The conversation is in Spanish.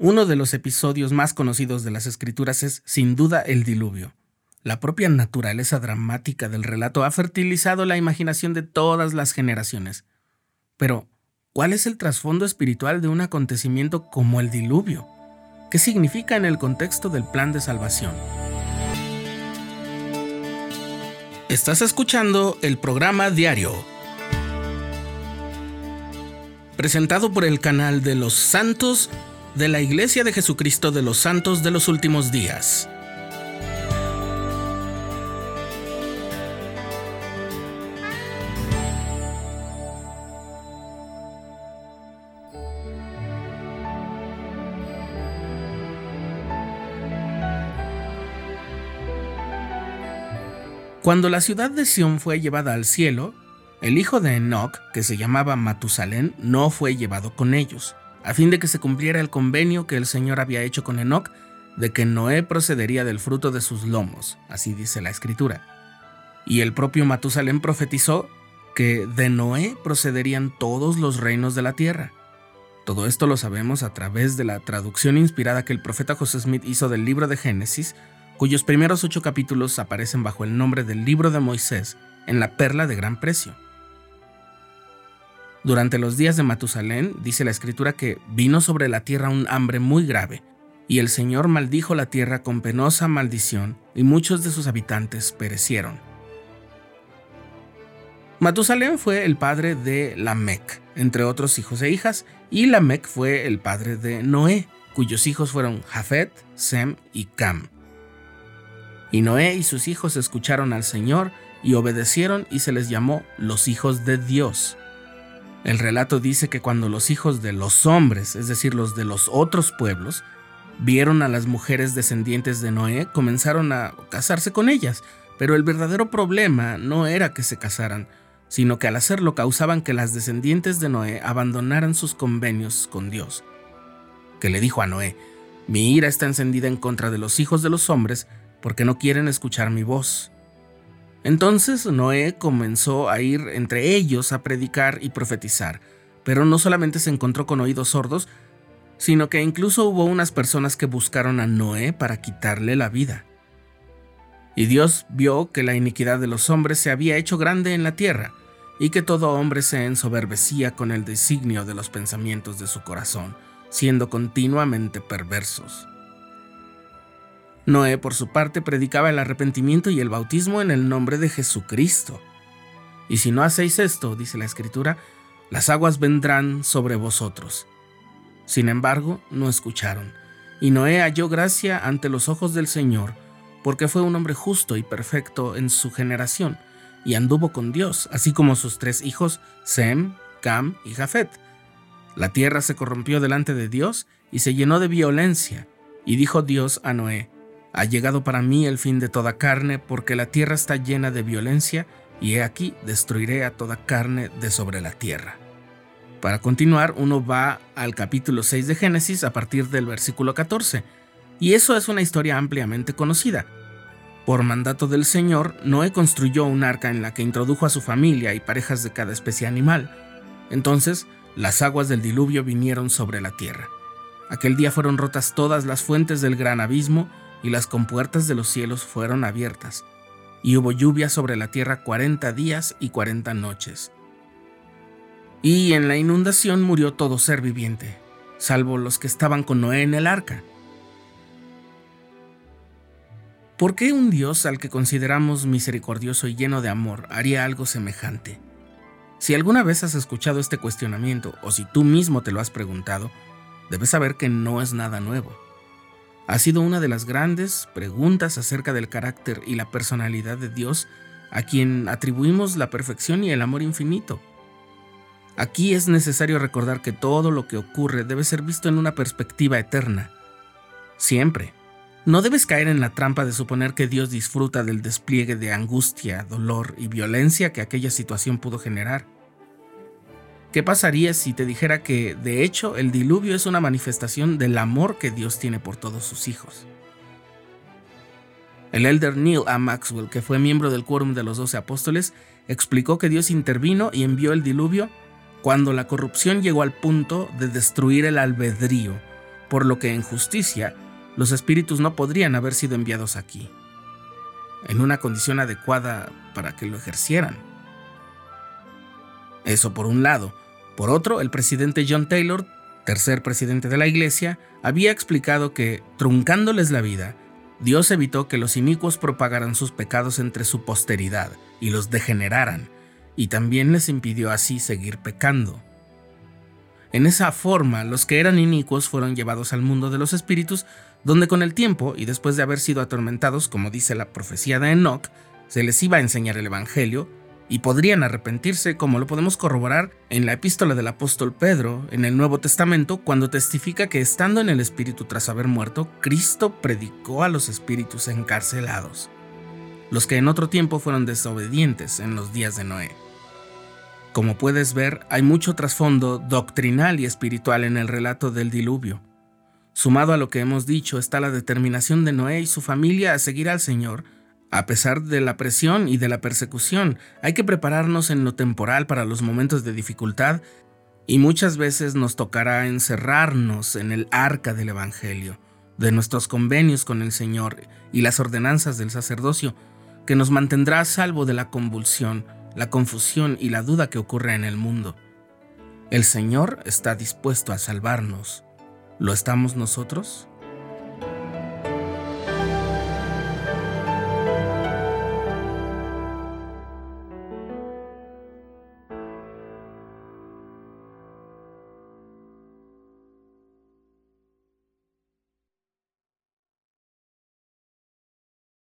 Uno de los episodios más conocidos de las escrituras es, sin duda, el diluvio. La propia naturaleza dramática del relato ha fertilizado la imaginación de todas las generaciones. Pero, ¿cuál es el trasfondo espiritual de un acontecimiento como el diluvio? ¿Qué significa en el contexto del plan de salvación? Estás escuchando el programa diario, presentado por el canal de los santos de la Iglesia de Jesucristo de los Santos de los Últimos Días. Cuando la ciudad de Sión fue llevada al cielo, el hijo de Enoch, que se llamaba Matusalén, no fue llevado con ellos a fin de que se cumpliera el convenio que el Señor había hecho con Enoch de que Noé procedería del fruto de sus lomos, así dice la escritura. Y el propio Matusalén profetizó que de Noé procederían todos los reinos de la tierra. Todo esto lo sabemos a través de la traducción inspirada que el profeta José Smith hizo del libro de Génesis, cuyos primeros ocho capítulos aparecen bajo el nombre del libro de Moisés en la perla de gran precio. Durante los días de Matusalén, dice la escritura que vino sobre la tierra un hambre muy grave, y el Señor maldijo la tierra con penosa maldición, y muchos de sus habitantes perecieron. Matusalén fue el padre de Lamec, entre otros hijos e hijas, y Lamec fue el padre de Noé, cuyos hijos fueron Jafet, Sem y Cam. Y Noé y sus hijos escucharon al Señor y obedecieron y se les llamó los hijos de Dios. El relato dice que cuando los hijos de los hombres, es decir, los de los otros pueblos, vieron a las mujeres descendientes de Noé, comenzaron a casarse con ellas, pero el verdadero problema no era que se casaran, sino que al hacerlo causaban que las descendientes de Noé abandonaran sus convenios con Dios. Que le dijo a Noé, mi ira está encendida en contra de los hijos de los hombres porque no quieren escuchar mi voz. Entonces Noé comenzó a ir entre ellos a predicar y profetizar, pero no solamente se encontró con oídos sordos, sino que incluso hubo unas personas que buscaron a Noé para quitarle la vida. Y Dios vio que la iniquidad de los hombres se había hecho grande en la tierra, y que todo hombre se ensoberbecía con el designio de los pensamientos de su corazón, siendo continuamente perversos. Noé, por su parte, predicaba el arrepentimiento y el bautismo en el nombre de Jesucristo. Y si no hacéis esto, dice la Escritura, las aguas vendrán sobre vosotros. Sin embargo, no escucharon. Y Noé halló gracia ante los ojos del Señor, porque fue un hombre justo y perfecto en su generación, y anduvo con Dios, así como sus tres hijos, Sem, Cam y Jafet. La tierra se corrompió delante de Dios y se llenó de violencia, y dijo Dios a Noé, ha llegado para mí el fin de toda carne, porque la tierra está llena de violencia, y he aquí destruiré a toda carne de sobre la tierra. Para continuar, uno va al capítulo 6 de Génesis a partir del versículo 14, y eso es una historia ampliamente conocida. Por mandato del Señor, Noé construyó un arca en la que introdujo a su familia y parejas de cada especie animal. Entonces, las aguas del diluvio vinieron sobre la tierra. Aquel día fueron rotas todas las fuentes del gran abismo, y las compuertas de los cielos fueron abiertas, y hubo lluvia sobre la tierra cuarenta días y cuarenta noches. Y en la inundación murió todo ser viviente, salvo los que estaban con Noé en el arca. ¿Por qué un Dios al que consideramos misericordioso y lleno de amor haría algo semejante? Si alguna vez has escuchado este cuestionamiento o si tú mismo te lo has preguntado, debes saber que no es nada nuevo ha sido una de las grandes preguntas acerca del carácter y la personalidad de Dios a quien atribuimos la perfección y el amor infinito. Aquí es necesario recordar que todo lo que ocurre debe ser visto en una perspectiva eterna. Siempre. No debes caer en la trampa de suponer que Dios disfruta del despliegue de angustia, dolor y violencia que aquella situación pudo generar. ¿Qué pasaría si te dijera que, de hecho, el diluvio es una manifestación del amor que Dios tiene por todos sus hijos? El elder Neil A. Maxwell, que fue miembro del quórum de los doce apóstoles, explicó que Dios intervino y envió el diluvio cuando la corrupción llegó al punto de destruir el albedrío, por lo que en justicia los espíritus no podrían haber sido enviados aquí, en una condición adecuada para que lo ejercieran. Eso por un lado. Por otro, el presidente John Taylor, tercer presidente de la Iglesia, había explicado que, truncándoles la vida, Dios evitó que los inicuos propagaran sus pecados entre su posteridad y los degeneraran, y también les impidió así seguir pecando. En esa forma, los que eran inicuos fueron llevados al mundo de los espíritus, donde con el tiempo, y después de haber sido atormentados, como dice la profecía de Enoch, se les iba a enseñar el Evangelio, y podrían arrepentirse, como lo podemos corroborar en la epístola del apóstol Pedro en el Nuevo Testamento, cuando testifica que estando en el Espíritu tras haber muerto, Cristo predicó a los espíritus encarcelados, los que en otro tiempo fueron desobedientes en los días de Noé. Como puedes ver, hay mucho trasfondo doctrinal y espiritual en el relato del diluvio. Sumado a lo que hemos dicho está la determinación de Noé y su familia a seguir al Señor, a pesar de la presión y de la persecución, hay que prepararnos en lo temporal para los momentos de dificultad y muchas veces nos tocará encerrarnos en el arca del Evangelio, de nuestros convenios con el Señor y las ordenanzas del sacerdocio, que nos mantendrá a salvo de la convulsión, la confusión y la duda que ocurre en el mundo. El Señor está dispuesto a salvarnos. ¿Lo estamos nosotros?